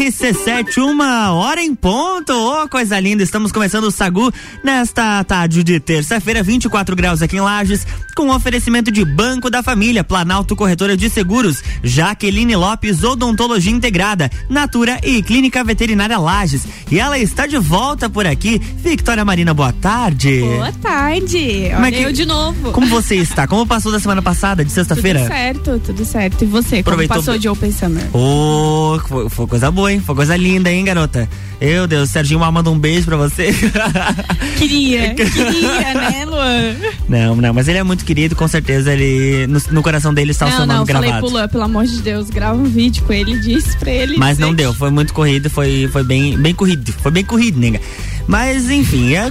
RC7, uma hora em ponto. Oh, coisa linda. Estamos começando o Sagu nesta tarde de terça-feira, 24 graus aqui em Lages, com oferecimento de Banco da Família, Planalto Corretora de Seguros, Jaqueline Lopes, Odontologia Integrada, Natura e Clínica Veterinária Lages. E ela está de volta por aqui. Victoria Marina, boa tarde. Boa tarde. Como é Olha que- eu de novo. Como você está? Como passou da semana passada, de sexta-feira? Tudo certo, tudo certo. E você, Aproveitou como passou de Open Summer? Ô, foi, foi coisa boa, hein? Foi coisa linda, hein, garota? Meu Deus, Serginho manda um beijo pra você. Queria, queria, né, Luan? não, não, mas ele é muito querido, com certeza ele. No, no coração dele está o seu Não, nome não, falei gravado. pro Luan, pelo amor de Deus, grava um vídeo com ele, disse pra ele. Mas não deu, foi muito corrido, foi, foi bem, bem corrido, foi bem corrido, nega. Mas enfim, é,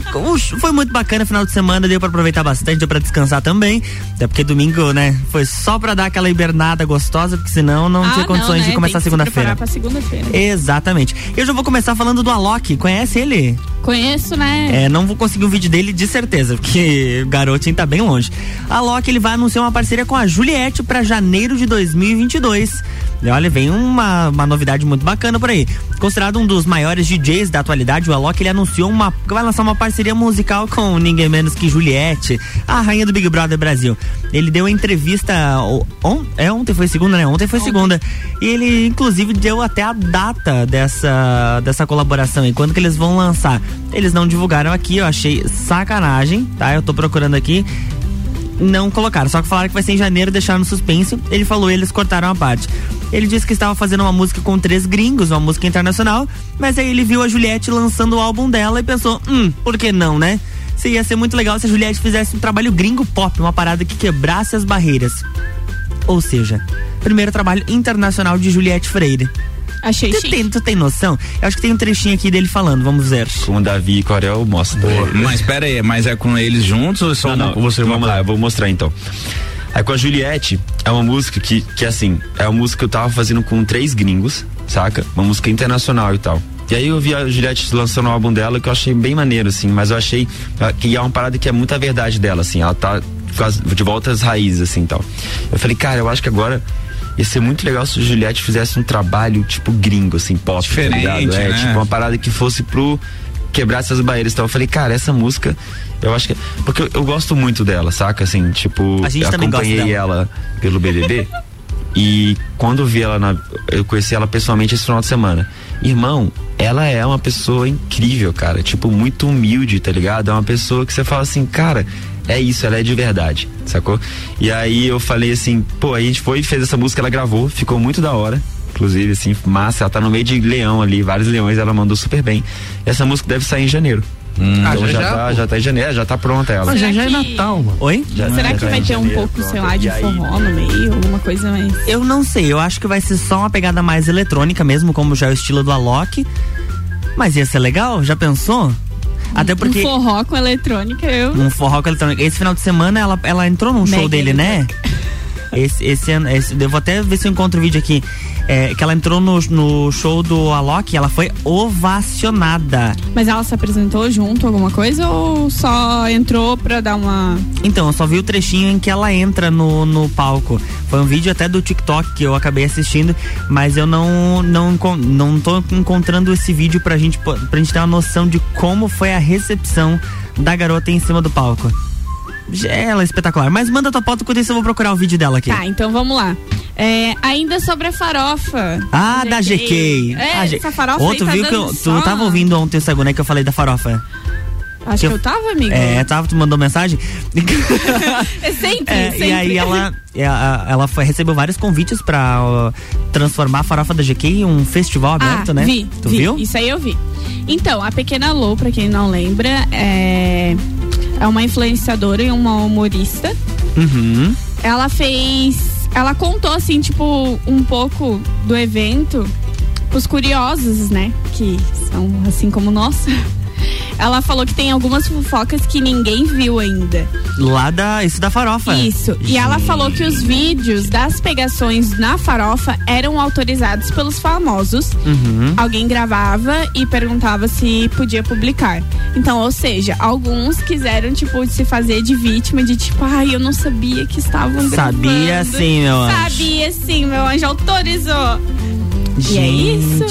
foi muito bacana final de semana, deu pra aproveitar bastante, deu pra descansar também. Até porque domingo, né, foi só pra dar aquela hibernada gostosa, porque senão não Ah, tinha condições né? de começar se segunda-feira. pra segunda-feira. Exatamente. Eu já vou começar falando do Alok, conhece ele? Conheço, né? É, não vou conseguir um vídeo dele de certeza, porque o garotinho tá bem longe. A Loki ele vai anunciar uma parceria com a Juliette pra janeiro de 2022. E olha, vem uma, uma novidade muito bacana por aí. Considerado um dos maiores DJs da atualidade, o Alok ele anunciou uma vai lançar uma parceria musical com ninguém menos que Juliette, a rainha do Big Brother Brasil. Ele deu entrevista on, é ontem foi segunda, né? Ontem foi segunda. E ele inclusive deu até a data dessa dessa colaboração e quando que eles vão lançar. Eles não divulgaram aqui, eu achei sacanagem, tá? Eu tô procurando aqui não colocaram, só que falaram que vai ser em janeiro, deixaram no suspense. Ele falou, eles cortaram a parte. Ele disse que estava fazendo uma música com três gringos, uma música internacional, mas aí ele viu a Juliette lançando o álbum dela e pensou, hum, por que não, né? Se ia ser muito legal se a Juliette fizesse um trabalho gringo pop, uma parada que quebrasse as barreiras. Ou seja, primeiro trabalho internacional de Juliette Freire. Achei Tu chique. tem, tu tem noção? Eu acho que tem um trechinho aqui dele falando, vamos ver. Com o Davi e Corel, mostra. Mas pera aí, mas é com eles juntos ou é só Não, não, você vamos lá, eu vou mostrar então. Aí com a Juliette, é uma música que, que assim, é uma música que eu tava fazendo com três gringos, saca? Uma música internacional e tal. E aí eu vi a Juliette lançando o álbum dela que eu achei bem maneiro, assim, mas eu achei ah, que é uma parada que é muita verdade dela, assim, ela tá de volta às raízes, assim, e tal. Eu falei, cara, eu acho que agora ia ser muito legal se a Juliette fizesse um trabalho, tipo, gringo, assim, pop, Diferente, tá ligado? É, né? tipo, uma parada que fosse pro quebrar essas barreiras. Então eu falei, cara, essa música, eu acho que. Porque eu, eu gosto muito dela, saca? Assim, tipo, A gente eu também gosta acompanhei ela pelo BBB. e quando eu vi ela na. Eu conheci ela pessoalmente esse final de semana. Irmão, ela é uma pessoa incrível, cara. Tipo, muito humilde, tá ligado? É uma pessoa que você fala assim, cara. É isso, ela é de verdade, sacou? E aí eu falei assim, pô, aí a gente foi, fez essa música, ela gravou, ficou muito da hora. Inclusive, assim, massa, ela tá no meio de leão ali, vários leões, ela mandou super bem. Essa música deve sair em janeiro. Hum. então Ah, já, já, já, tá, já tá em janeiro, já tá pronta ela. Mas já já é Natal, mano. Oi? Já- Será já que tá vai em ter um pouco, sei pronto. lá, de E aí- forró no meio, alguma coisa mais. Eu não sei, eu acho que vai ser só uma pegada mais eletrônica mesmo, como já é o estilo do Alok. Mas ia ser legal, já pensou? Até porque. Um forró com eletrônica, eu. Um forró com eletrônica. Esse final de semana ela, ela entrou num show Mega dele, né? Esse, esse ano. Esse, eu vou até ver se eu encontro o vídeo aqui. É, que ela entrou no, no show do Alok, ela foi ovacionada. Mas ela se apresentou junto, alguma coisa, ou só entrou pra dar uma. Então, eu só vi o trechinho em que ela entra no, no palco. Foi um vídeo até do TikTok que eu acabei assistindo, mas eu não não não tô encontrando esse vídeo pra gente pra gente ter uma noção de como foi a recepção da garota em cima do palco. Ela é espetacular. Mas manda tua foto, enquanto isso eu vou procurar o vídeo dela aqui. Tá, então vamos lá. É, ainda sobre a farofa. Ah, da GK. É, A G- essa farofa tu tá viu que eu, só- tu tava ouvindo ontem o Sagu, né, que eu falei da farofa? Acho que que eu- eu tava, amigo. É, tava, tu mandou mensagem? É sempre, É, sempre. e aí ela, ela, ela foi, recebeu vários convites pra transformar a farofa da GK em um festival aberto, ah, né? Vi, tu vi. viu? Isso aí eu vi. Então, a Pequena Lou, pra quem não lembra, é, é uma influenciadora e uma humorista. Uhum. Ela fez. Ela contou, assim, tipo, um pouco do evento pros curiosos, né? Que são assim como nós. ela falou que tem algumas fofocas que ninguém viu ainda. Lá da. Isso da farofa. Isso. E ela falou que os vídeos das pegações na farofa eram autorizados pelos famosos. Uhum. Alguém gravava e perguntava se podia publicar. Então, ou seja, alguns quiseram, tipo, se fazer de vítima, de tipo, ai, eu não sabia que estavam gravando. Sabia sim, meu anjo. Sabia sim, meu anjo autorizou. E é isso.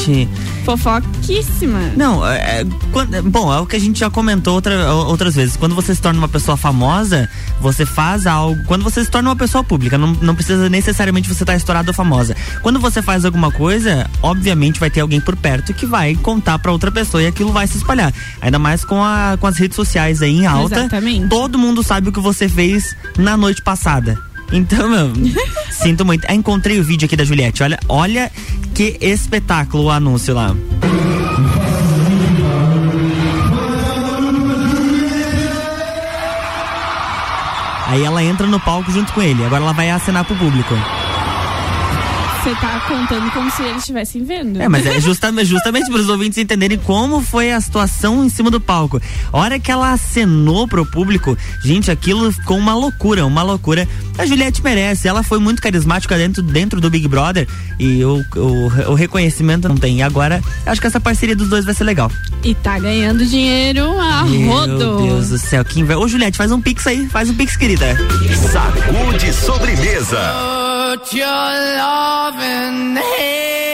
Fofoquíssima. Não, é, é, quando- bom, é o que a gente já comentou outra- outras vezes. Quando você se torna uma pessoa famosa, você faz algo. Quando você se torna uma pessoa pública, não, não precisa necessariamente você estar estourado ou famosa. Quando você faz alguma coisa, obviamente vai ter alguém por perto que vai contar pra outra pessoa e aquilo vai se espalhar. Ainda mais com, a, com as redes sociais aí em alta. Exatamente. Todo mundo sabe o que você fez na noite passada. Então, meu, sinto muito. Ah, encontrei o vídeo aqui da Juliette. Olha, olha que espetáculo o anúncio lá. Aí ela entra no palco junto com ele. Agora ela vai acenar pro público. Você tá contando como se eles estivessem vendo. É, mas é justamente, justamente para os ouvintes entenderem como foi a situação em cima do palco. A hora que ela acenou pro público, gente, aquilo ficou uma loucura, uma loucura. A Juliette merece, ela foi muito carismática dentro, dentro do Big Brother e o, o, o reconhecimento não tem. E agora, acho que essa parceria dos dois vai ser legal. E tá ganhando dinheiro a rodo. Meu Deus do céu, que inveja. Ô, Juliette, faz um pix aí, faz um pix, querida. Sacude sobremesa. Put your loving. Hey.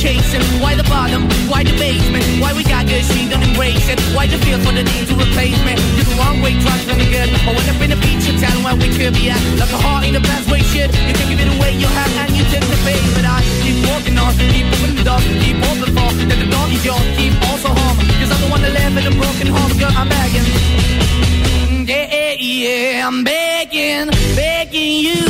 chasing, why the bottom, why the basement, why we got good, she don't embrace it. Why the feel for the need to replace me? You're the wrong way, trying to good. I went up in a feature town where we could be at. Like a heart in the best way, shit. You can give it away, you have, and you take the bait. But I keep walking on, keep moving the dog, keep open for that the dog is yours, keep also home. Cause I'm the one that live in a broken home, girl, I'm begging. Yeah, yeah, yeah, I'm begging, begging you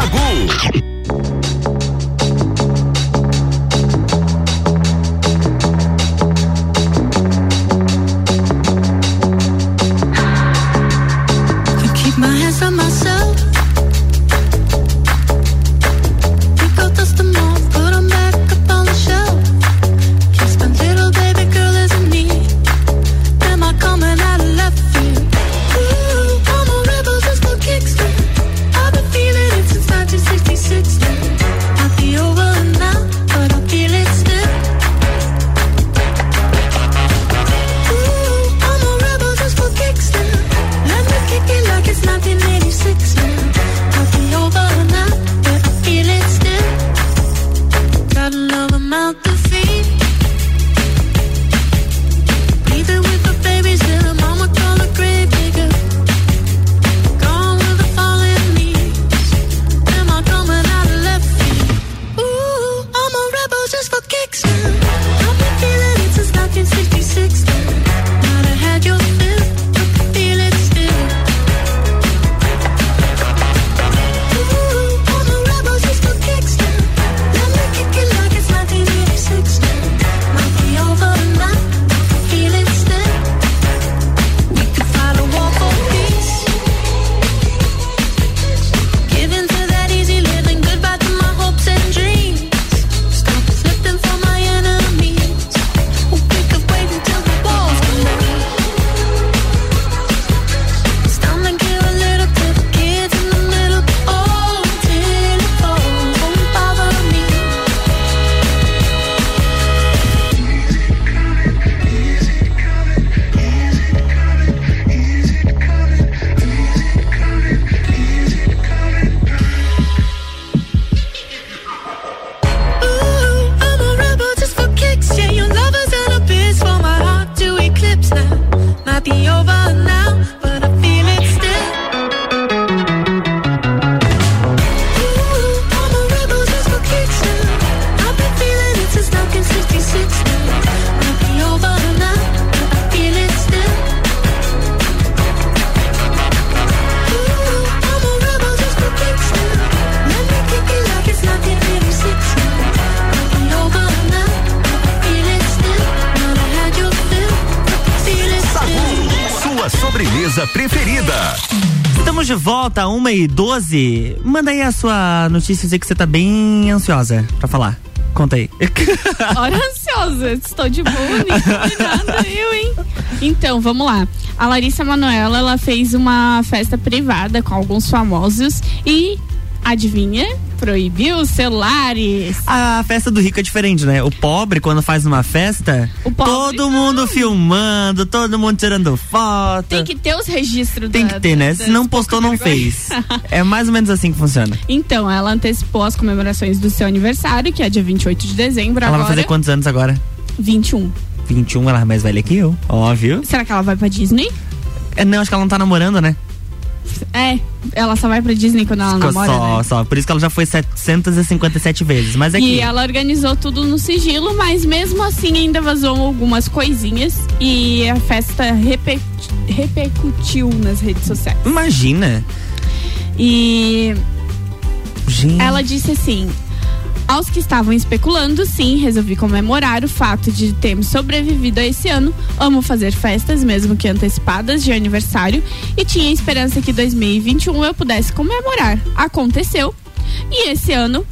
Sagu. Volta, 1 e 12. Manda aí a sua notícia, sei que você tá bem ansiosa pra falar. Conta aí. Hora ansiosa, estou de boa, nada, eu, hein? Então, vamos lá. A Larissa Manoela, ela fez uma festa privada com alguns famosos e, adivinha? Proibiu os celulares. A festa do rico é diferente, né? O pobre, quando faz uma festa, todo não. mundo filmando, todo mundo tirando foto. Tem que ter os registros Tem da- que ter, né? Se não postou, não fez. É mais ou menos assim que funciona. Então, ela antecipou as comemorações do seu aniversário, que é dia 28 de dezembro Ela agora. vai fazer quantos anos agora? 21. 21, ela é mais velha que eu. Óbvio. Será que ela vai pra Disney? É, não, acho que ela não tá namorando, né? É, ela só vai pra Disney quando ela namora, só, né? só. Por isso que ela já foi 757 vezes. Mas é E que. ela organizou tudo no sigilo, mas mesmo assim ainda vazou algumas coisinhas e a festa reper- repercutiu nas redes sociais. Imagina. E Gente. ela disse assim: Aos que estavam especulando, sim, resolvi comemorar o fato de termos sobrevivido a esse ano. Amo fazer festas, mesmo que antecipadas, de aniversário, e tinha esperança que 2021 eu pudesse comemorar. Aconteceu. E esse ano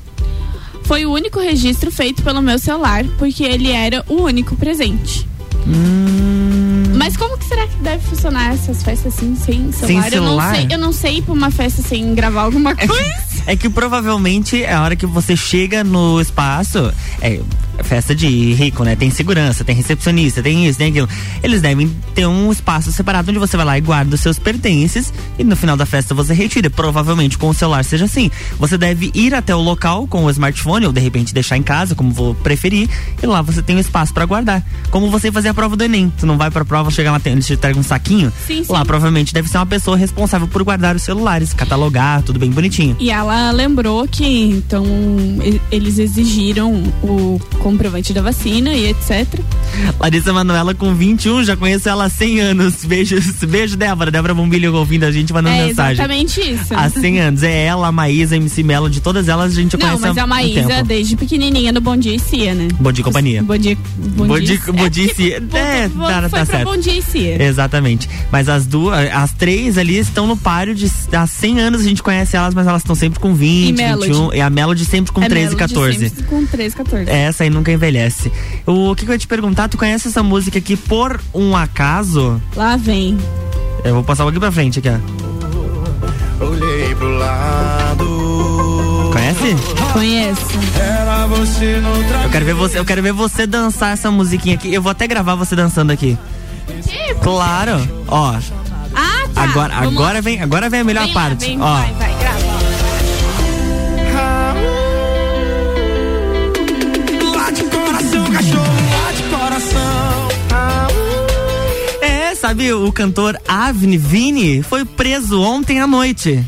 foi o único registro feito pelo meu celular, porque ele era o único presente. Hum, Mas como que será que deve funcionar essas festas assim, sem celular? Eu não celular? sei, eu não sei ir pra uma festa sem gravar alguma coisa. É que provavelmente a hora que você chega no espaço, é festa de rico, né? Tem segurança, tem recepcionista, tem isso, tem aquilo. Eles devem ter um espaço separado onde você vai lá e guarda os seus pertences e no final da festa você retira. Provavelmente com o celular seja assim. Você deve ir até o local com o smartphone ou de repente deixar em casa, como vou preferir, e lá você tem um espaço pra guardar. Como você fazer a prova do Enem. Tu não vai pra prova, chega lá, eles te entregam um saquinho. Sim, sim. Lá provavelmente deve ser uma pessoa responsável por guardar os celulares, catalogar, tudo bem bonitinho. E ela lembrou que então e- eles exigiram o comprovante da vacina e etc. Larissa Manoela com 21, já conheço ela há 100 anos. Beijos, beijo, Débora. Débora Bombilho ouvindo a gente, mandando é mensagem. exatamente isso. Há 100 anos. É ela, a Maísa, a MC Melo, de todas elas a gente Não, conhece mas há a Maísa, desde pequenininha do Bom Dia e Cia, né? Bom dia e companhia. Bom dia, bom, Bom dia, dia- bom dia e Cia. É, tá- foi tá certo. Bom Dia e Cia. Exatamente. Mas as duas, as três ali estão no páreo de há 100 anos a gente conhece elas, mas elas estão sempre com 20, E Melody. 21. E a Melody sempre com É 13, Melody 14. sempre Com 13, 14. Essa aí nunca envelhece. O que, que eu ia te perguntar? Tu conhece essa música aqui por um acaso? Lá vem. Eu vou passar aqui pra frente aqui, ó. Olhei pro lado. Conhece? Conheço. Era você no tra... Eu quero ver você, eu quero ver você dançar essa musiquinha aqui. Eu vou até gravar você dançando aqui. Claro. Ó, Ah, tá. agora, Vamos agora lá. vem, agora vem a melhor Vem lá, parte. vem, Ó, vai, vai, grava. Cachorro, lá de coração. é, sabe o cantor Avni Vini foi preso ontem à noite.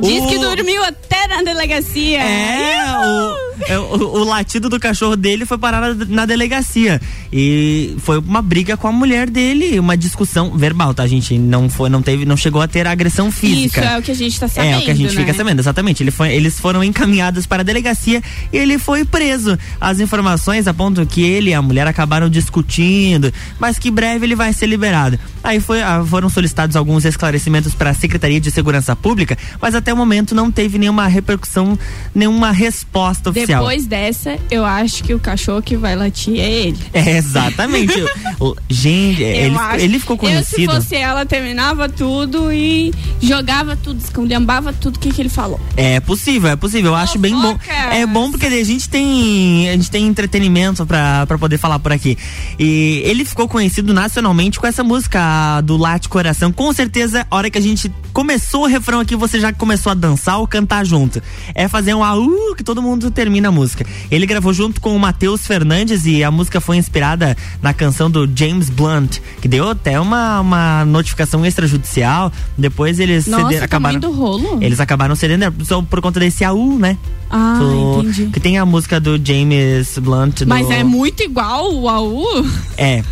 Diz O- que dormiu até na delegacia. É, o, é, o, o latido do cachorro dele foi parar na, na delegacia. E foi uma briga com a mulher dele, uma discussão verbal, tá, gente? Não foi, não teve, não chegou a ter agressão física. Isso é o que a gente tá sabendo. É, o que a gente né? fica sabendo, exatamente. Ele foi, eles foram encaminhados para a delegacia e ele foi preso. As informações apontam que ele e a mulher acabaram discutindo, mas que breve ele vai ser liberado. Aí foi, ah, foram solicitados alguns esclarecimentos para a Secretaria de Segurança Pública, mas até o momento não teve nenhuma repercussão, nenhuma resposta oficial. Depois dessa, eu acho que o cachorro que vai latir é ele. É, exatamente. O- gente, Eu ele, acho. ele ficou Eu, conhecido. se fosse ela, terminava tudo e jogava tudo, esculhambava tudo que, que ele falou. É possível, é possível. Eu acho bem bom. Fofocas. É bom porque a gente tem a gente tem entretenimento pra, pra poder falar por aqui. E ele ficou conhecido nacionalmente com essa música do Late Coração. Com certeza, a hora que a gente começou o refrão aqui, você já começou a dançar ou cantar junto. É fazer um au que todo mundo termina a música. Ele gravou junto com o Matheus Fernandes e a música foi inspirada na canção do James Blunt, que deu até uma, uma notificação extrajudicial. Depois eles Nossa, o tamanho do rolo. eles acabaram cedendo é, só por conta desse AU, né? Ah, Do- entendi. Que tem a música do James Blunt. do- Mas é muito igual o AU. É.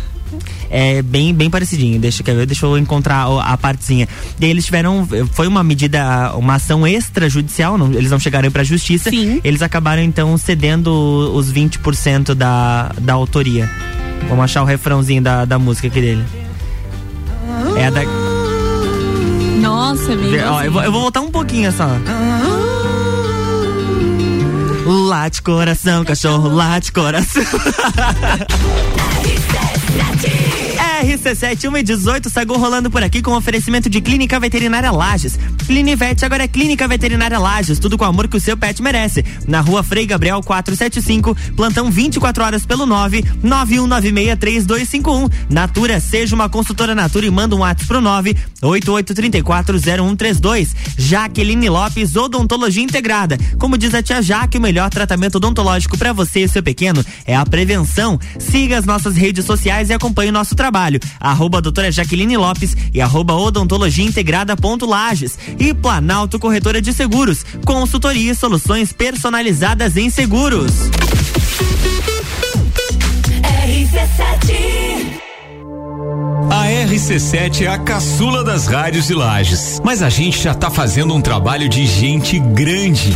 É bem, bem parecidinho. Deixa, quer ver? Deixa eu encontrar a partezinha. E aí eles tiveram. Foi uma medida, uma ação extrajudicial, não, eles não chegaram pra justiça. Sim. Eles acabaram então cedendo os 20% da, da autoria. Vamos achar o refrãozinho da, da música aqui dele. É a da. Nossa, ó, eu, vou, eu vou voltar um pouquinho só. Late coração, cachorro, late coração. Snatchy! RC7 1 e 18 Sagu rolando por aqui com oferecimento de Clínica Veterinária Lages. Clinivete agora é Clínica Veterinária Lages, tudo com o amor que o seu pet merece. Na rua Frei Gabriel 475, plantão 24 horas pelo 9 91963251. Natura, seja uma consultora Natura e manda um WhatsApp pro 9 88340132. Jaqueline Lopes, Odontologia Integrada. Como diz a tia Jaque, o melhor tratamento odontológico para você e seu pequeno é a prevenção. Siga as nossas redes sociais e acompanhe o nosso trabalho. Arroba doutora Jaqueline Lopes e arroba odontologia integrada ponto Lages. E Planalto Corretora de Seguros. Consultoria e soluções personalizadas em seguros. A RC7 é a caçula das rádios de Lages, mas a gente já tá fazendo um trabalho de gente grande.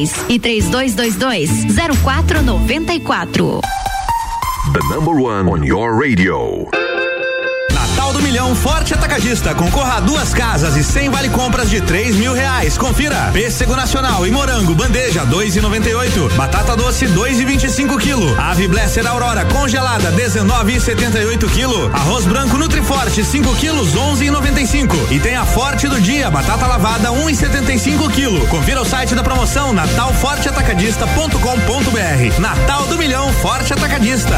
e 3222 0494. The number one on your radio. Milhão Forte Atacadista. Concorra a duas casas e 100 vale compras de 3 mil reais. Confira. Pêssego Nacional e Morango, bandeja 2,98. Batata doce 2,25 quilo. Ave Blesser Aurora congelada 19,78 quilo. Arroz branco Nutriforte 5 quilos 11,95. E tem a Forte do dia, batata lavada 1,75 quilo. Confira o site da promoção natalforteatacadista.com.br. Natal do Milhão Forte Atacadista.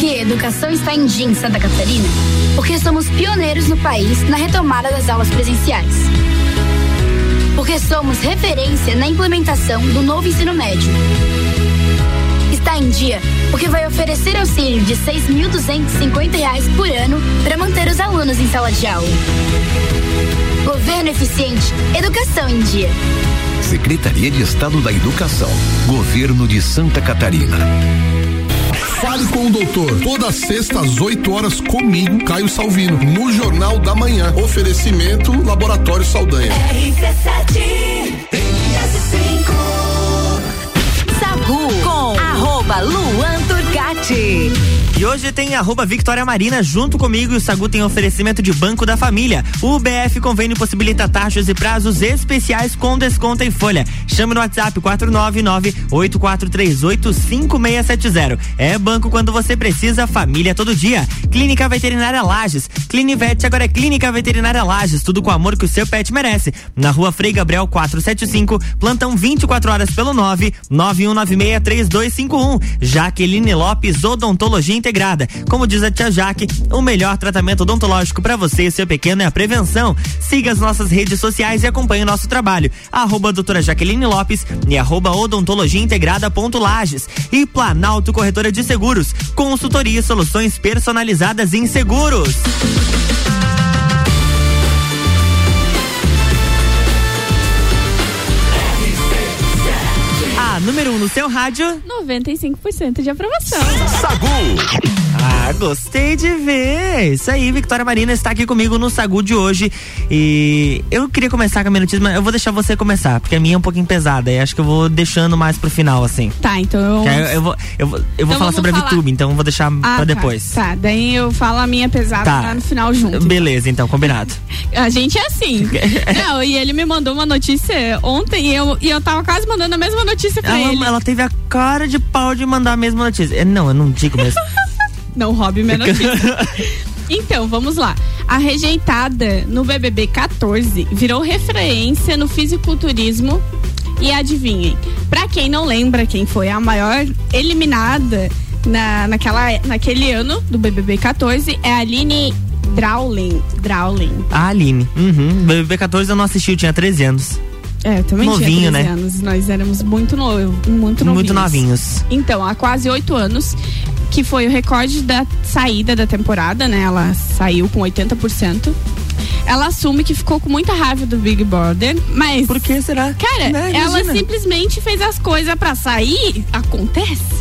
Que educação está em dia em Santa Catarina? Porque somos pioneiros no país na retomada das aulas presenciais. Porque somos referência na implementação do novo ensino médio. está em dia porque vai oferecer auxílio de 6.250 reais por ano para manter os alunos em sala de aula. Governo eficiente, educação em dia. Secretaria de Estado da Educação. Governo de Santa Catarina. Fale com o doutor. Toda sexta às 8 horas comigo, Caio Salvino, no Jornal da Manhã. Oferecimento Laboratório Saldanha. Sagu com arroba Luan Turcati. E hoje tem arroba Victoria Marina junto comigo e o Sagu tem oferecimento de Banco da Família. O BF Convênio possibilita taxas e prazos especiais com desconto em folha. Chame no WhatsApp 499-8438-5670. É banco quando você precisa, família todo dia. Clínica Veterinária Lages. Clinivete agora é Clínica Veterinária Lages. Tudo com o amor que o seu pet merece. Na rua Frei Gabriel 475, plantão 24 horas pelo 9 91963251. Jaqueline Lopes, Odontologia Integrada. Como diz a tia Jaque, o melhor tratamento odontológico para você e seu pequeno é a prevenção. Siga as nossas redes sociais e acompanhe o nosso trabalho. Arroba doutora Jaqueline Lopes e arroba odontologia integrada ponto Lages. E Planalto Corretora de Seguros. Consultoria e soluções personalizadas em seguros. Número 1 um no seu rádio. 95% de aprovação. Sagu. Ah, gostei de ver. Isso aí, Victoria Marina está aqui comigo no Sagu de hoje. E eu queria começar com a minha notícia, mas eu vou deixar você começar, porque a minha é um pouquinho pesada. E acho que eu vou deixando mais pro final, assim. Tá, então eu. Eu, eu vou, eu vou, eu vou Então falar sobre a falar. VTube, então eu vou deixar Ah, pra depois. Tá, tá, daí eu falo a minha pesada Tá. lá no final junto. Beleza, então, combinado. A gente é assim. Não, e ele me mandou uma notícia ontem e eu, e eu tava quase mandando a mesma notícia pra ele. Ela, ela teve a cara de pau de mandar a mesma notícia. É, Não, eu não digo mesmo. Não roube minha notícia. Então, vamos lá. A rejeitada no BBB 14 virou referência no fisiculturismo. E adivinhem, pra quem não lembra quem foi a maior eliminada na, naquela, naquele ano do BBB 14 é a Aline Drawling. Drawling. a Aline. Uhum. BBB 14 eu não assisti, eu tinha 13 anos. É, eu também Novinho, tinha 13 né? anos. Nós éramos muito, novo, muito novinhos. Muito novinhos. Então, há quase oito anos, que foi o recorde da saída da temporada, né? Ela saiu com 80%. Ela assume que ficou com muita raiva do Big Brother, mas. Por que será? Cara, Né, ela simplesmente fez as coisas pra sair. Acontece.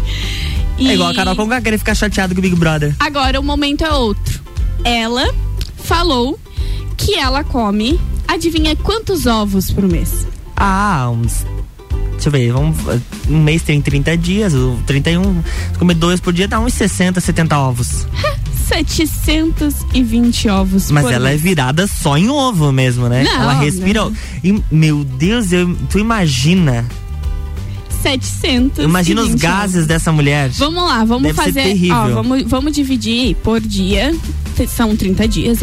É igual a Carol Conká querer ficar chateado com o Big Brother. Agora o momento é outro. Ela falou que ela come, adivinha quantos ovos por mês? Ah, uns. Deixa eu ver, vamos. Um mês tem 30 dias, o 31. Se comer dois por dia dá uns 60, 70 ovos. 720 ovos Mas ela é mês. virada só em ovo mesmo, né? Não, ela respira. não. E, meu Deus, eu, tu imagina. 700. Imagina os gases dessa mulher. Vamos lá, vamos Deve fazer. terrível. Ó, vamos, vamos dividir por dia. São 30 dias.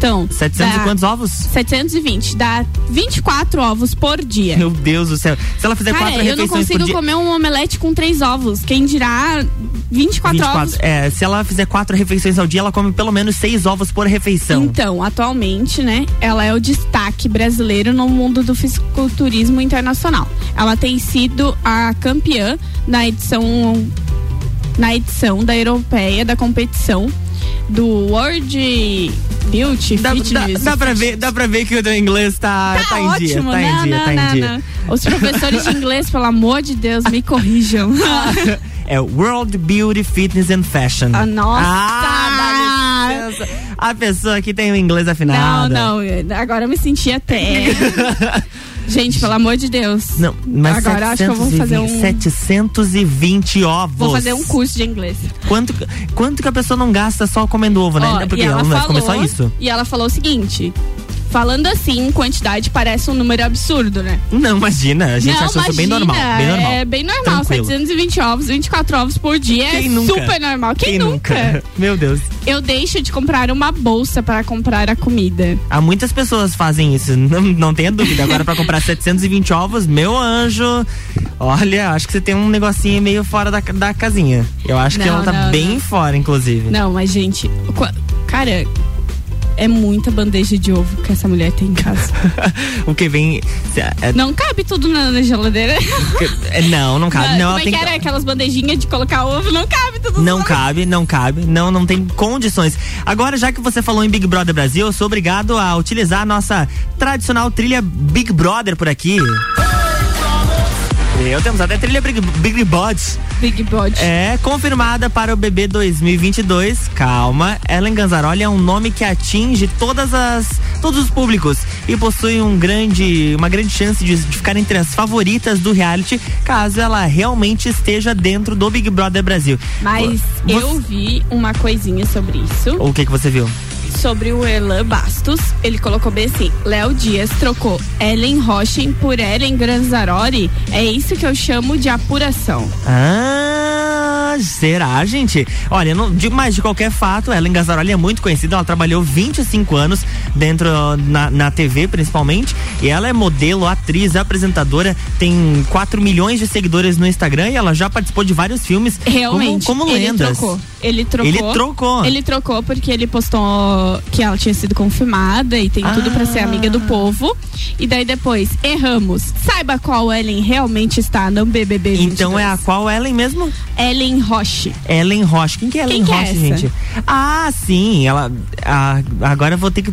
Então. 700 e dá quantos ovos? 720. Dá 24 ovos por dia. Meu Deus do céu. Se ela fizer Cara, quatro eu não refeições por consigo dia. comer um omelete com três ovos. Quem dirá 24, ovos. É, se ela fizer quatro refeições ao dia, ela come pelo menos seis ovos por refeição. Então, atualmente, né, ela é o destaque brasileiro no mundo do fisiculturismo internacional. Ela tem sido a campeã na edição na edição da europeia da competição do World Beauty Dá, Fitness. dá, dá pra ver, dá pra ver que o teu inglês tá, Tá, tá em dia. ótimo, Tá não, em dia, não, tá não, em dia. não. Os professores de inglês, pelo amor de Deus, me corrijam. É World Beauty Fitness and Fashion. Ah, nossa, Ah, dá. A pessoa que tem o inglês afinado. Não, não, agora eu me senti até. Gente, pelo amor de Deus. Não, mas Agora acho que eu vou fazer um- 720 ovos. Vou fazer um curso de inglês. Quanto, quanto que a pessoa não gasta só comendo ovo, né? Ó, Porque e ela, ela falou- só isso. E ela falou o seguinte: falando assim, em quantidade, parece um número absurdo, né? Não, imagina. A gente não, achou isso bem normal. Bem normal. É bem normal. Tranquilo. 720 ovos, 24 ovos por dia Quem é nunca? super normal. Quem, nunca? Meu Deus. Eu deixo de comprar uma bolsa para comprar a comida. Há muitas pessoas fazem isso, não, não tenha dúvida. Agora, pra comprar 720 ovos, meu anjo, olha, acho que você tem um negocinho meio fora da, da casinha. Eu acho que Não, ela tá não, bem fora, inclusive. Não, mas gente, cara, é muita bandeja de ovo que essa mulher tem em casa. o que vem. é- Não cabe tudo na, geladeira. é- não, não cabe. Não, Como é tem que era aquelas bandejinhas de colocar ovo? Não cabe tudo Não cabe, não cabe, não, não tem condições. Agora, já que você falou em Big Brother Brasil, eu sou obrigado a utilizar a nossa tradicional trilha Big Brother por aqui. Eu temos até trilha Big, Big Bods. Big. É, confirmada para o BB 2022. Calma, Ellen Ganzaroli é um nome que atinge todas as todos os públicos e possui um grande, uma grande chance de, de ficar entre as favoritas do reality, caso ela realmente esteja dentro do Big Brother Brasil. Mas Você- eu vi uma coisinha sobre isso. O que que você viu? Sobre o Elan Bastos. Ele colocou bem assim: Léo Dias trocou Ellen Rochen por Ellen Granzaroli. É isso que eu chamo de apuração. Ah, será, gente? Olha, não digo mais de qualquer fato, Ellen Gazzaroli é muito conhecida, ela trabalhou 25 anos dentro na, na TV, principalmente, e ela é modelo, atriz, apresentadora, tem 4 milhões de seguidores no Instagram e ela já participou de vários filmes Realmente. como, como ele lendas. Trocou. Ele trocou. Ele trocou. Ele trocou porque ele postou que ela tinha sido confirmada e tem tudo pra ser amiga do povo. E daí depois, erramos. Saiba qual Ellen realmente está no BBB 22. Então é a qual Ellen mesmo? Ellen Roche. Ellen Roche. Quem que é Ellen Quem que é Roche, essa? gente? Ah, sim, ela. ah, agora eu vou ter que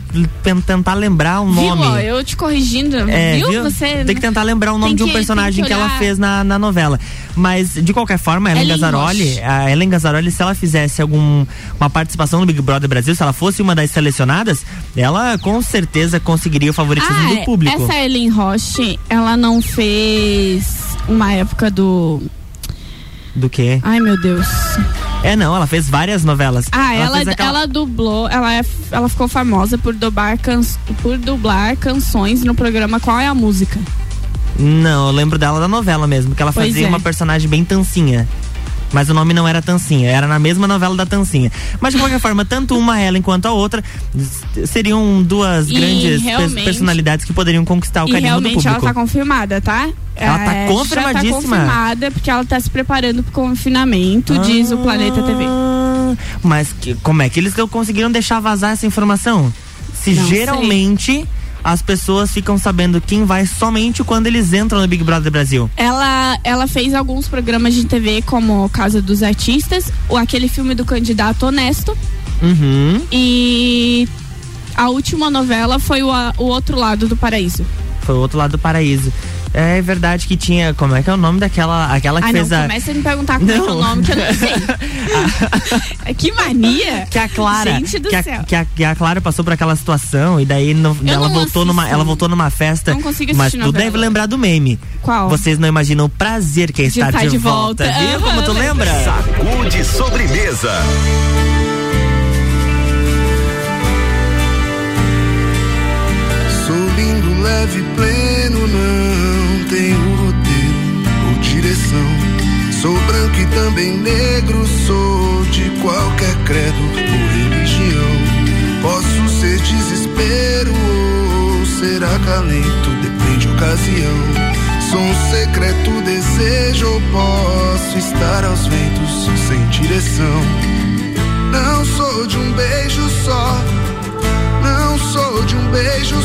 tentar lembrar o Viu, nome. ó, eu te corrigindo. É, viu? viu? Você Tem que tentar lembrar o nome tem de um que- personagem tem que, ela fez na, na novela. Mas, de qualquer forma, a Ellen, Ellen Gazzaroli, Roche. a Ellen Gazzaroli, se ela fizesse alguma participação no Big Brother Brasil, se ela fosse uma das selecionadas, ela com certeza conseguiria o favoritismo Ah, do público. essa Ellen Roche, ela não fez uma época do. Do quê? Ai, meu Deus. É, não, ela fez várias novelas. Ah, ela, fez aquela- ela dublou, ela, é, ela ficou famosa por dublar, can, por dublar canções no programa Qual é a Música? Não, eu lembro dela da novela mesmo, que ela Pois fazia é. uma personagem bem tancinha. Mas o nome não era Tancinha, era na mesma novela da Tancinha. Mas de qualquer forma, tanto uma ela quanto a outra seriam duas E grandes pe- realmente- personalidades que poderiam conquistar o carinho do realmente público. ela tá confirmada, tá? Ela tá É, confirmadíssima. Já tá confirmada porque ela tá se preparando pro confinamento, diz o Planeta TV. Ah, Mas que- como é que eles conseguiram deixar vazar essa informação? Se Não geralmente as pessoas ficam sabendo quem vai somente quando eles entram no Big Brother Brasil. Ela, ela fez alguns programas de TV, como Casa dos Artistas, o aquele filme do candidato honesto. Uhum. E a última novela foi o, o Outro Lado do Paraíso. Foi o outro lado do paraíso. É verdade que tinha. Como é que é o nome daquela. Aquela que Ai, fez não a. começa a me perguntar como é que é o Não. nome, que eu não sei. que mania! Que a Clara. Gente do que, a, céu. que, a, que a Clara passou por aquela situação e daí no- ela não voltou numa ela voltou numa festa. Não consigo mas assistir tu novela. deve lembrar do meme. Qual? Vocês não imaginam o prazer que é estar estar de, de volta. volta. Viu como tu lembra? Sacude sobremesa. Sou lindo, leve, pleno, Sou branco e também negro, sou de qualquer credo ou religião. Posso ser desespero ou ser acalento, depende da ocasião. Sou um secreto desejo ou posso estar aos ventos sem direção. Não sou de um beijo só. Não sou de um beijo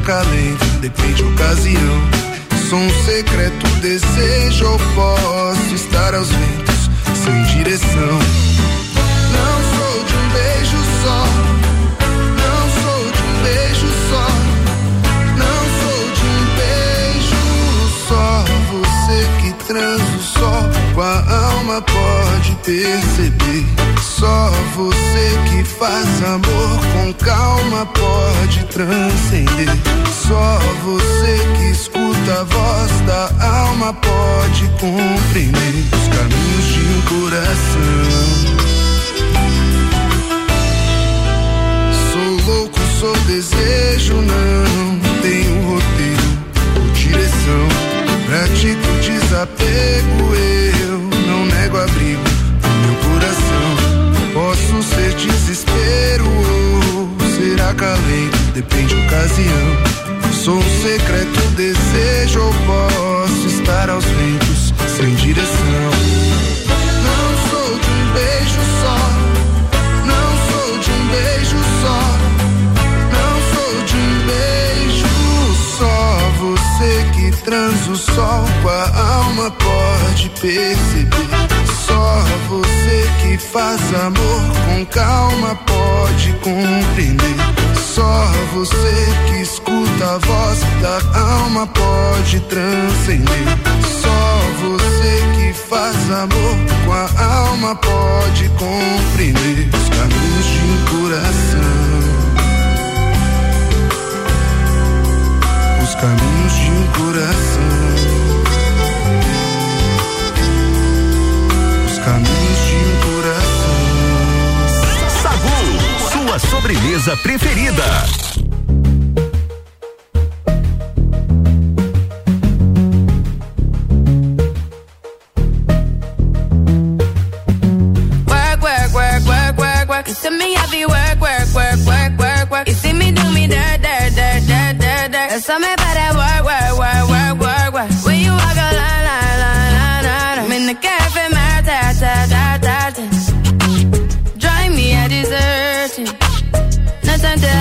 acalento, depende ocasião. Sou um secreto desejo ou posso estar aos ventos sem direção. Pode perceber. Só você que faz amor com calma pode transcender. Só você que escuta a voz da alma pode compreender os caminhos de um coração. Sou louco, sou desejo, não tenho roteiro ou direção. Pratico desapego, eu abrigo pro meu coração. Posso ser desespero ou será calento, depende da ocasião. Sou um secreto desejo ou posso estar aos ventos sem direção. Não sou de um beijo só, não sou de um beijo só, não sou de um beijo só. Você que transa o sol com a alma pode perceber. Só você que faz amor com calma pode compreender. Só você que escuta a voz da alma pode transcender. Só você que faz amor com a alma pode compreender os caminhos de um coração. Os caminhos de um coração. Sobremesa preferida. Work, work, work, work, work, work. You see me do me dirt, dirt, dirt, dirt, dirt, dirt. There's something about that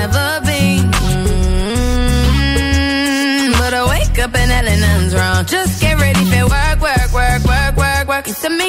never been. Mm, But I wake up and nothing's wrong. Just get ready for work, work, work, work, work, work. You see me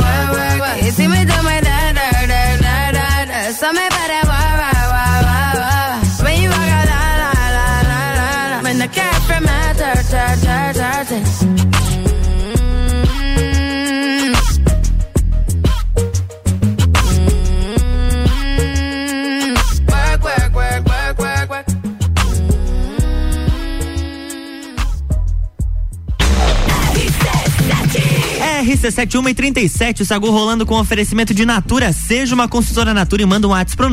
RC71 e 37, o Sagu rolando com oferecimento de Natura. Seja uma consultora Natura e manda um WhatsApp pro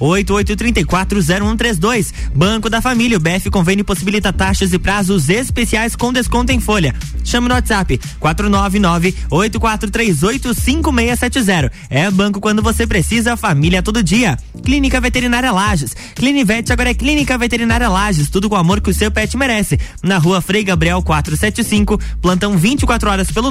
988340132. Banco da Família, o BF Convênio possibilita taxas e prazos especiais com desconto em folha. Chame no WhatsApp 499-8438-5670. É banco quando você precisa, família todo dia. Clínica Veterinária Lages. Clinivete agora é Clínica Veterinária Lages, tudo com o amor que o seu pet merece. Na rua Frei Gabriel 475, plantão 24 horas pelo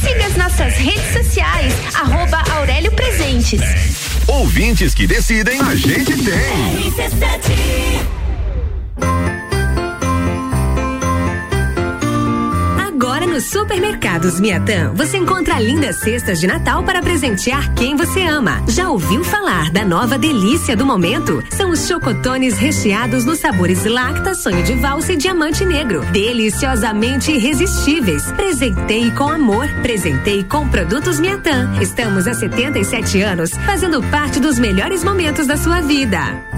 Siga as nossas redes sociais, arroba Aurélio Presentes. Ouvintes que decidem, a gente tem. Agora nos supermercados Miatã, você encontra lindas cestas de Natal para presentear quem você ama. Já ouviu falar da nova delícia do momento? São os chocotones recheados nos sabores Lacta, Sonho de Valsa e Diamante Negro. Deliciosamente irresistíveis. Presentei com amor. Presentei com produtos Miatã. Estamos há 77 anos fazendo parte dos melhores momentos da sua vida.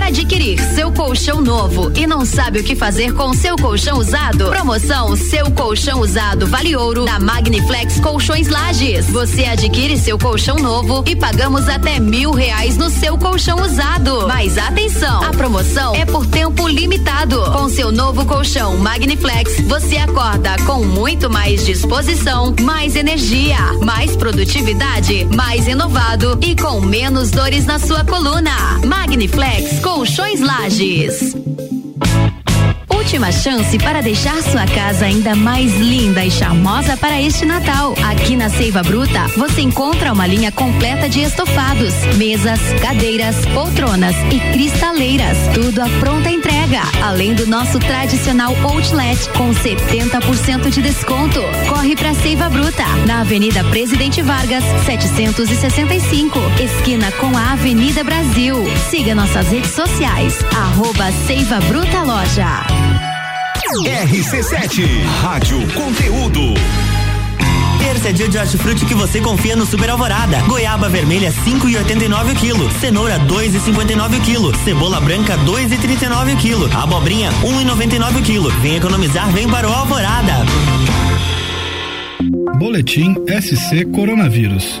Quer adquirir seu colchão novo e não sabe o que fazer com seu colchão usado? Promoção Seu Colchão Usado Vale Ouro da Magniflex Colchões Lages. Você adquire seu colchão novo e pagamos até mil reais no seu colchão usado. Mas atenção, a promoção é por tempo limitado. Com seu novo colchão Magniflex, você acorda com muito mais disposição, mais energia, mais produtividade, mais inovado e com menos dores na sua coluna. Magniflex Colchões Lages. Última chance para deixar sua casa ainda mais linda e charmosa para este Natal. Aqui na Seiva Bruta, você encontra uma linha completa de estofados, mesas, cadeiras, poltronas e cristaleiras. Tudo à pronta entrega. Além do nosso tradicional outlet com 70% de desconto. Corre para Seiva Bruta, na Avenida Presidente Vargas, 765, esquina com a Avenida Brasil. Siga nossas redes sociais, arroba Seiva Bruta Loja. RC7, Rádio Conteúdo. Terça é dia de hortifruti que você confia no Super Alvorada. Goiaba vermelha 5,89 o quilo. Cenoura 2,59 o quilo. Cebola branca 2,39 o quilo. Abobrinha 1,99 o quilo. Vem economizar, vem para o Alvorada. Boletim SC Coronavírus.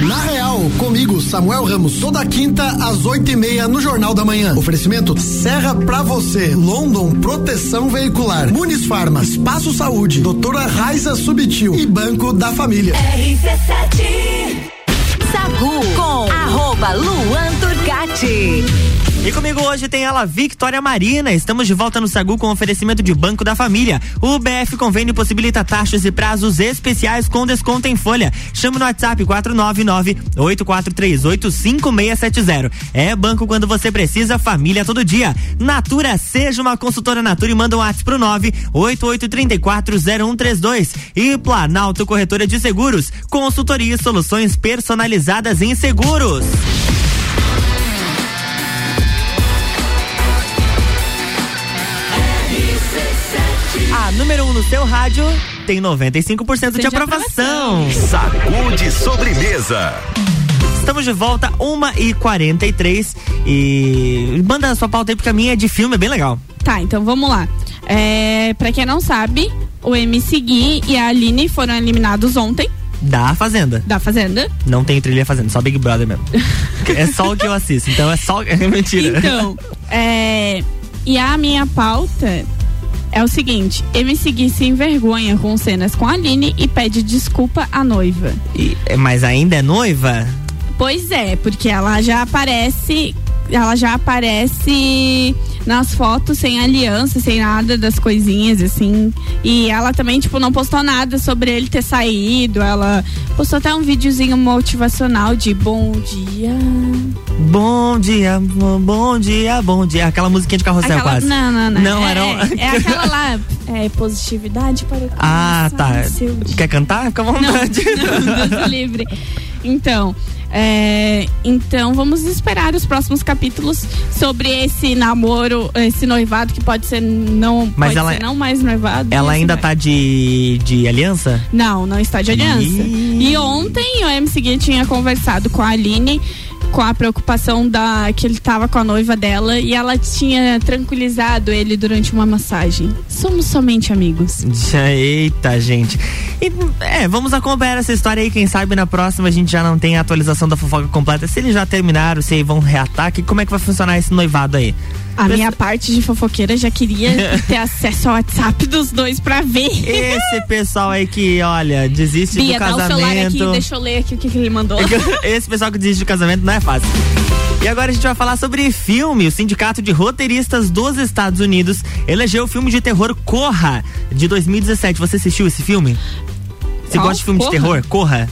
Na Real, comigo, Samuel Ramos, toda quinta às oito e meia no Jornal da Manhã. Oferecimento Serra pra você, London Proteção Veicular, Muniz Farmas, Passo Saúde, Doutora Raiza Subtil e Banco da Família. RC7 Sagu com arroba Luan Turcati. E comigo hoje tem ela, Victoria Marina. Estamos de volta no Sagu com oferecimento de Banco da Família. O BF Convênio possibilita taxas e prazos especiais com desconto em folha. Chama no WhatsApp 499-8438-5670. É banco quando você precisa, família todo dia. Natura, seja uma consultora Natura e manda um WhatsApp pro 988340132. E Planalto Corretora de Seguros, consultoria e soluções personalizadas em seguros. A número 1 um no seu rádio tem 95% de aprovação. Sacude sobremesa. Estamos de volta, 1h43. E manda a sua pauta aí, porque a minha é de filme, é bem legal. Tá, então vamos lá. É, pra quem não sabe, o MC Gui e a Aline foram eliminados ontem Da Fazenda. da Fazenda. Não tem trilha Fazenda, só Big Brother mesmo. é só o que eu assisto, então é só. É mentira. Então, é, e a minha pauta é o seguinte: MC Gui se envergonha com cenas com a Aline e pede desculpa à noiva. E- mas ainda é noiva? Pois é, porque ela já aparece. Ela já aparece nas fotos sem aliança, sem nada das coisinhas, assim. E ela também, tipo, não postou nada sobre ele ter saído. Ela postou até um videozinho motivacional de bom dia. Bom dia, bom dia, bom dia. Aquela musiquinha de carrossel Aquela- quase. Não, não, não. Não, é, era. um- é aquela lá, é positividade para o Ah, tá. Quer cantar? Fica à Não, vontade. não, Deus me livre. Então, é, então vamos esperar os próximos capítulos sobre esse namoro, esse noivado que pode ser não, Mas ela- ser não mais noivado. Ela ainda vai- tá de, de aliança? Não, não está de aliança. E ontem o MC Gui tinha conversado com a Aline com a preocupação da que ele tava com a noiva dela e ela tinha tranquilizado ele durante uma massagem. Somos somente amigos. Eita, gente. E, é, vamos acompanhar essa história aí. Quem sabe na próxima a gente já não tem a atualização da fofoca completa. Se eles já terminaram, se vão reataque, como é que vai funcionar esse noivado aí? A minha parte de fofoqueira já queria ter acesso ao WhatsApp dos dois pra ver. Esse pessoal aí que, olha, desiste Bia, do dá o celular casamento. aqui, deixa eu ler aqui o que, que ele mandou. Esse pessoal que desiste do casamento não é fácil. E agora a gente vai falar sobre filme. O Sindicato de Roteiristas dos Estados Unidos elegeu o filme de terror Corra, de 2017. Você assistiu esse filme? Você Qual? gosta de filme Corra? de terror? Corra?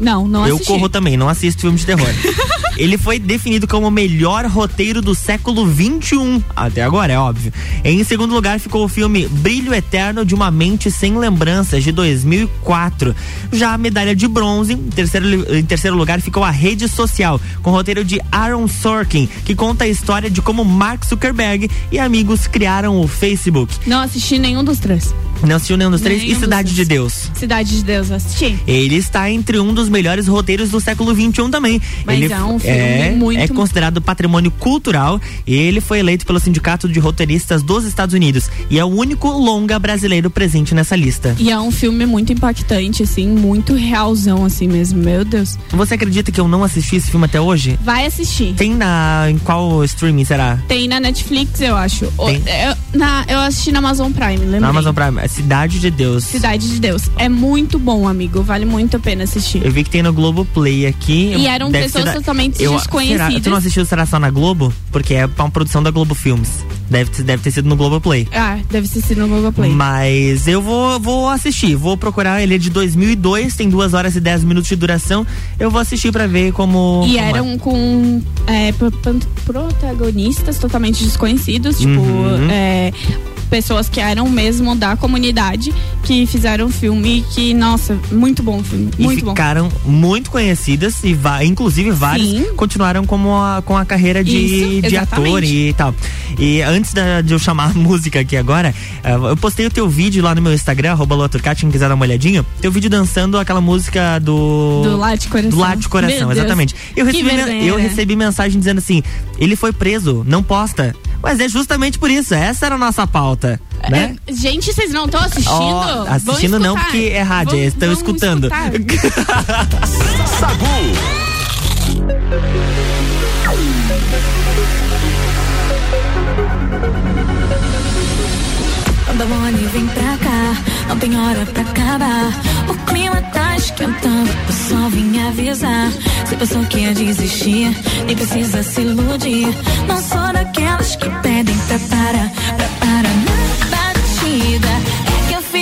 Não, não Eu assisti. corro também, não assisto filme de terror. Ele foi definido como o melhor roteiro do século 21, até agora, é óbvio. Em segundo lugar ficou o filme Brilho Eterno de uma Mente Sem Lembranças, de 2004. Já a medalha de bronze, em terceiro, em terceiro lugar ficou a Rede Social, com o roteiro de Aaron Sorkin, que conta a história de como Mark Zuckerberg e amigos criaram o Facebook. Não assisti nenhum dos três. Não assistiu nenhum dos três? Nenhum e Cidade de. Deus? Cidade de Deus, assisti. Ele está entre um dos melhores roteiros do século XXI também. Mas ele é um é, muito- é considerado patrimônio cultural e ele foi eleito pelo Sindicato de Roteiristas dos Estados Unidos e é o único longa brasileiro presente nessa lista. E é um filme muito impactante, assim, muito realzão, assim mesmo. Meu Deus. Você acredita que eu não assisti esse filme até hoje? Vai assistir. Tem na em qual streaming será? Tem na Netflix, eu acho. Tem? eu, na, eu assisti na Amazon Prime, lembra? Na Amazon Prime, é Cidade de Deus. Cidade de Deus. É muito bom, amigo. Vale muito a pena assistir. Eu vi que tem no Globoplay aqui. E eram pessoas ser eu, desconhecidas. Será, tu não assistiu Será Só na Globo? Porque é uma produção da Globo Filmes. Deve, ter- deve ter sido no Globoplay. Ah, deve ser sido no Google Play. Mas eu vou, vou assistir, vou procurar. Ele é de 2002, tem duas horas e 10 minutos de duração. Eu vou assistir pra ver como. E como é. eram com é, pro- pan- protagonistas totalmente desconhecidos, tipo, Uhum. é, pessoas que eram mesmo da comunidade que fizeram o filme que, nossa, muito bom o filme, E muito bom. ficaram muito conhecidas e inclusive vários Sim. continuaram como a- com a carreira de, Isso, de exatamente. ator e tal. E antes da- de eu chamar a música aqui agora, eh, eu postei o teu vídeo lá no meu Instagram, arroba Lua Turcati, quem quiser dar uma olhadinha. Teu vídeo dançando aquela música do. Do Late Coração. Do Late Coração, exatamente. Eu recebi, vergonha, eu né? recebi mensagem dizendo assim: ele foi preso, não posta. Mas é justamente por isso, essa era a nossa pauta. Né? É, gente, vocês não estão assistindo? Vão assistindo não, porque é rádio, Vão- eles estão escutando. a Bonnie vem pra cá, não tem hora pra acabar. O clima tá esquentando, eu só vim avisar. Se pensou que ia desistir, nem precisa se iludir. Não sou daquelas que pedem pra parar, pra parar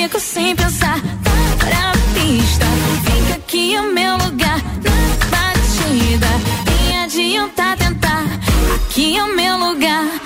fico sem pensar, tá pra pista. Fica aqui o meu lugar na batida. Nem adianta tentar, aqui é o meu lugar.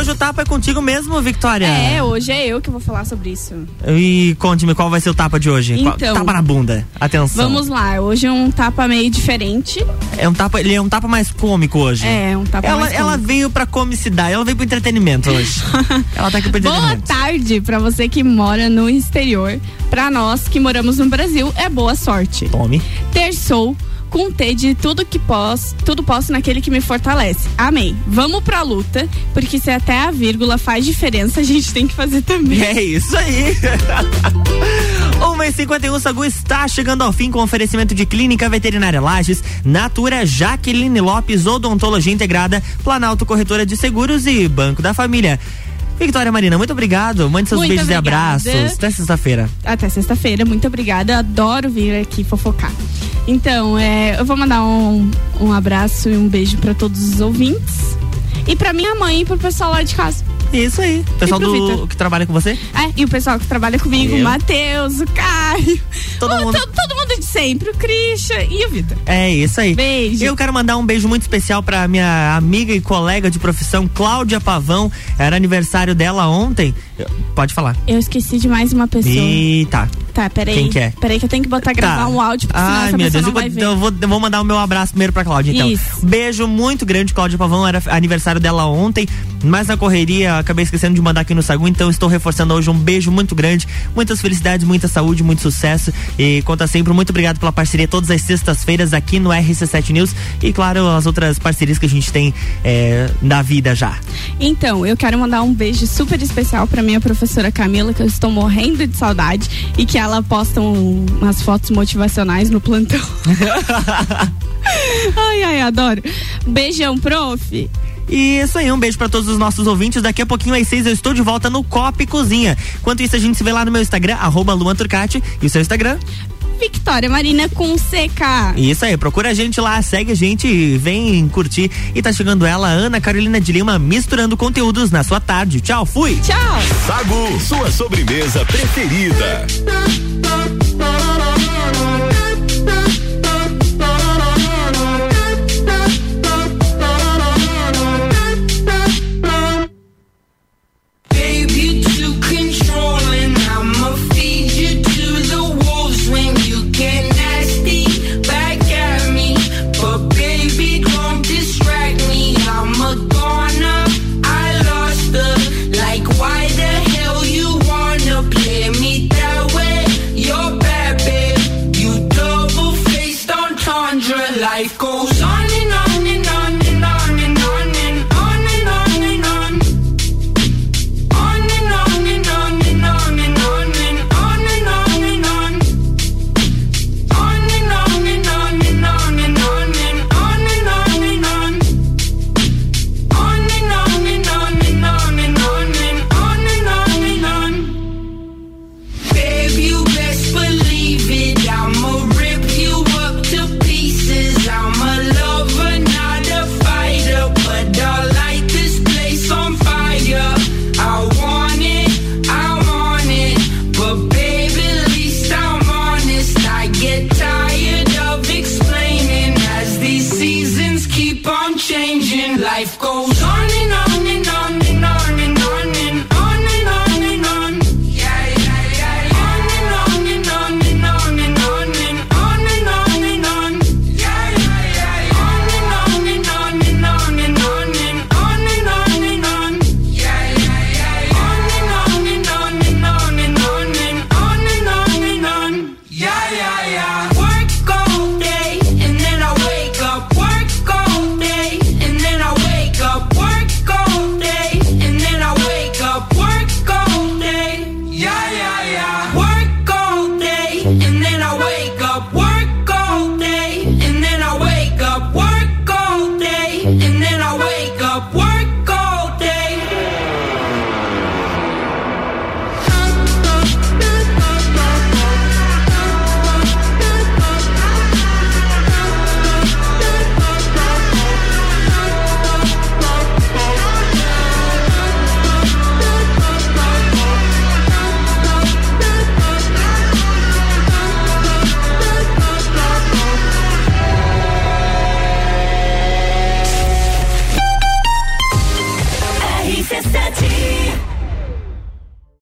Hoje o tapa é contigo mesmo, Victoria? É, hoje é eu que vou falar sobre isso. E conte-me qual vai ser o tapa de hoje. Qual- Então. tapa na bunda. Atenção. Vamos lá, hoje é um tapa meio diferente. É um tapa, ele é um tapa mais cômico hoje. É, um tapa ela, mais ela cômico. veio pra comicidade, ela veio pro entretenimento hoje. ela tá aqui pro Boa entretenimento. tarde pra você que mora no exterior. Pra nós que moramos no Brasil, é boa sorte. Tome. Terçou com T de tudo que posso, tudo posso naquele que me fortalece. Amém. Vamos pra luta, porque se até a vírgula faz diferença, a gente tem que fazer também. É isso aí. 1h51 Sagu está chegando ao fim com oferecimento de Clínica Veterinária Lages, Natura Jaqueline Lopes, Odontologia Integrada, Planalto Corretora de Seguros e Banco da Família. Victoria Marina, muito obrigado. Mande seus Muito beijos obrigada. e abraços. Até sexta-feira. Até sexta-feira, muito obrigada. Adoro vir aqui fofocar. Então, é, eu vou mandar um, um abraço e um beijo pra todos os ouvintes. E pra minha mãe e pro pessoal lá de casa. Isso aí. Pessoal E pro do Vitor. que trabalha com você? É, e o pessoal que trabalha comigo, Eu. o Matheus, o Caio. Todo o- mundo. to- todo mundo de sempre o Christian e o Vitor. É isso aí. Beijo. Eu quero mandar um beijo muito especial pra minha amiga e colega de profissão, Cláudia Pavão. Era aniversário dela ontem. Pode falar. Eu esqueci de mais uma pessoa. E tá. Tá, peraí. Quem que é? Peraí que eu tenho que botar gravar Tá. um áudio, porque senão Ai, essa meu Deus, eu vou, eu vou- vou mandar o meu abraço primeiro pra Cláudia, então. Isso. Beijo muito grande, Cláudia Pavão. Era aniversário dela ontem, mas na correria acabei esquecendo de mandar aqui no Sagu, então estou reforçando hoje um beijo muito grande. Muitas felicidades, muita saúde, muito sucesso. E conta sempre. Muito obrigado pela parceria todas as sextas-feiras aqui no RC7 News. E claro, as outras parcerias que a gente tem é, na vida já. Então, eu quero mandar um beijo super especial pra minha professora Camila, que eu estou morrendo de saudade e que ela posta um- umas fotos motivacionais no plantão. ai, ai, adoro. Beijão, prof. E isso aí, um beijo pra todos os nossos ouvintes. Daqui a pouquinho às seis eu estou de volta no Copa e Cozinha. Enquanto isso, a gente se vê lá no meu Instagram, arroba Luan Turcati. E o seu Instagram? Victoria Marina com CK. Isso aí, procura a gente lá, segue a gente, vem curtir. E tá chegando ela, Ana Carolina de Lima, misturando conteúdos na sua tarde. Tchau, fui! Tchau! Sagu, sua sobremesa preferida. You